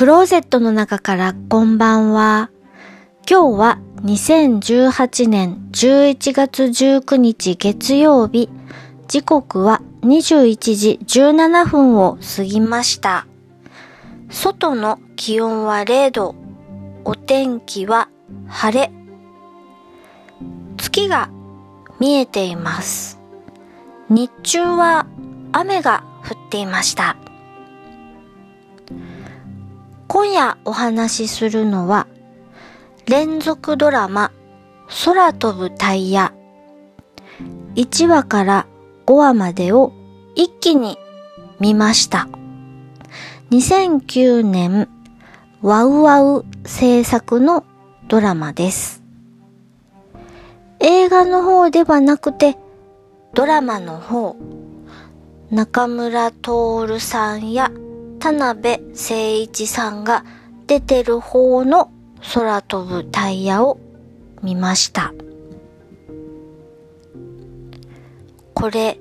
クローゼットの中からこんばんは。今日は2018年11月19日月曜日。時刻は21時17分を過ぎました。外の気温は0度。お天気は晴れ。月が見えています。日中は雨が降っていました。今夜お話しするのは、連続ドラマ、空飛ぶタイヤ。1話から5話までを一気に見ました。2009年、ワウワウ制作のドラマです。映画の方ではなくて、ドラマの方、中村徹さんや田辺誠一さんが出てる方の空飛ぶタイヤを見ました。これ、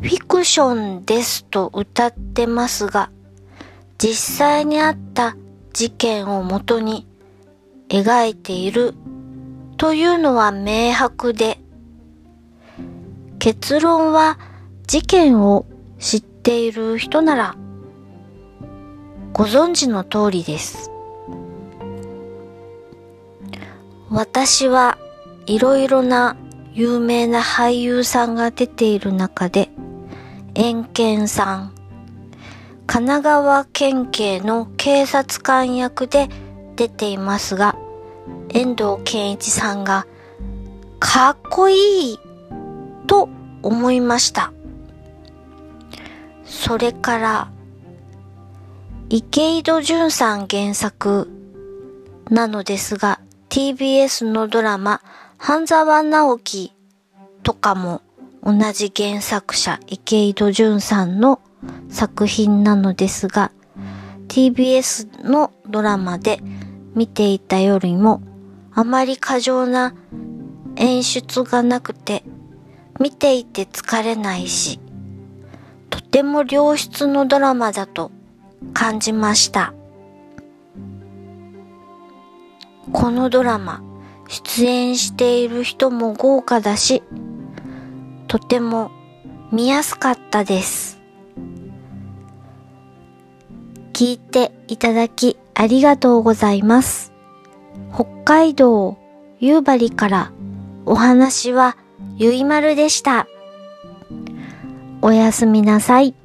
フィクションですと歌ってますが、実際にあった事件をもとに描いているというのは明白で、結論は事件を知ってている人ならご存知の通りです。私はいろいろな有名な俳優さんが出ている中で、遠見さん、神奈川県警の警察官役で出ていますが、遠藤健一さんがかっこいいと思いました。それから、池井戸潤さん原作なのですが、TBS のドラマ、半沢直樹とかも同じ原作者、池井戸潤さんの作品なのですが、TBS のドラマで見ていたよりも、あまり過剰な演出がなくて、見ていて疲れないし、ても良質のドラマだと感じました。このドラマ、出演している人も豪華だし、とても見やすかったです。聞いていただきありがとうございます。北海道夕張からお話はゆいまるでした。おやすみなさい。